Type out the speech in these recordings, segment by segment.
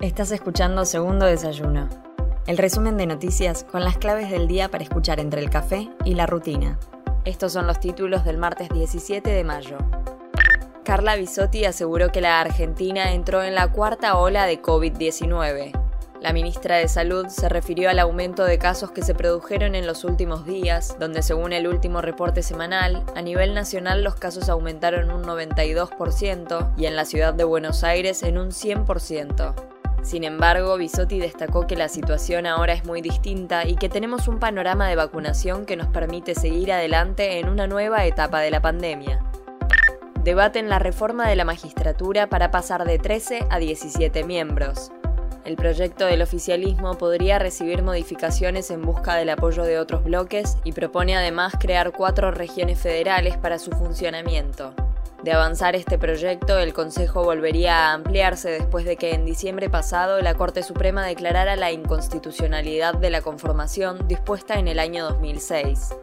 Estás escuchando Segundo Desayuno, el resumen de noticias con las claves del día para escuchar entre el café y la rutina. Estos son los títulos del martes 17 de mayo. Carla Bisotti aseguró que la Argentina entró en la cuarta ola de COVID-19. La ministra de Salud se refirió al aumento de casos que se produjeron en los últimos días, donde según el último reporte semanal, a nivel nacional los casos aumentaron un 92% y en la ciudad de Buenos Aires en un 100%. Sin embargo, Bisotti destacó que la situación ahora es muy distinta y que tenemos un panorama de vacunación que nos permite seguir adelante en una nueva etapa de la pandemia. Debaten la reforma de la magistratura para pasar de 13 a 17 miembros. El proyecto del oficialismo podría recibir modificaciones en busca del apoyo de otros bloques y propone además crear cuatro regiones federales para su funcionamiento. De avanzar este proyecto, el Consejo volvería a ampliarse después de que en diciembre pasado la Corte Suprema declarara la inconstitucionalidad de la conformación dispuesta en el año 2006.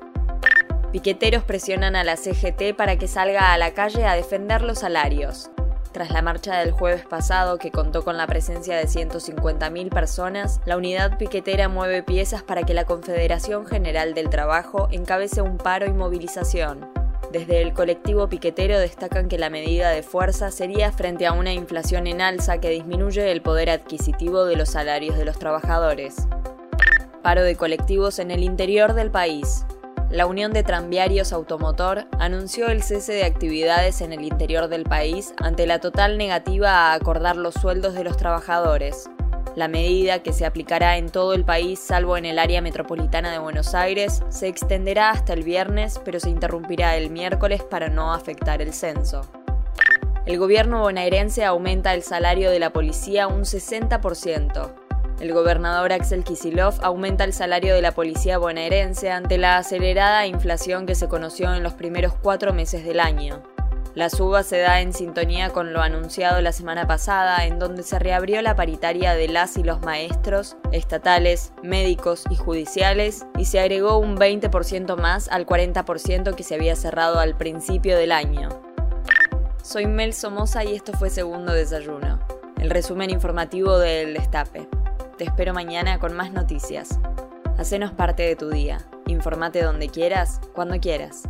Piqueteros presionan a la CGT para que salga a la calle a defender los salarios. Tras la marcha del jueves pasado, que contó con la presencia de 150.000 personas, la unidad piquetera mueve piezas para que la Confederación General del Trabajo encabece un paro y movilización. Desde el colectivo piquetero destacan que la medida de fuerza sería frente a una inflación en alza que disminuye el poder adquisitivo de los salarios de los trabajadores. Paro de colectivos en el interior del país. La Unión de Tranviarios Automotor anunció el cese de actividades en el interior del país ante la total negativa a acordar los sueldos de los trabajadores. La medida, que se aplicará en todo el país salvo en el área metropolitana de Buenos Aires, se extenderá hasta el viernes, pero se interrumpirá el miércoles para no afectar el censo. El gobierno bonaerense aumenta el salario de la policía un 60%. El gobernador Axel Kisilov aumenta el salario de la policía bonaerense ante la acelerada inflación que se conoció en los primeros cuatro meses del año. La suba se da en sintonía con lo anunciado la semana pasada, en donde se reabrió la paritaria de las y los maestros, estatales, médicos y judiciales, y se agregó un 20% más al 40% que se había cerrado al principio del año. Soy Mel Somoza y esto fue Segundo Desayuno, el resumen informativo del Destape. Te espero mañana con más noticias. Hacenos parte de tu día. Informate donde quieras, cuando quieras.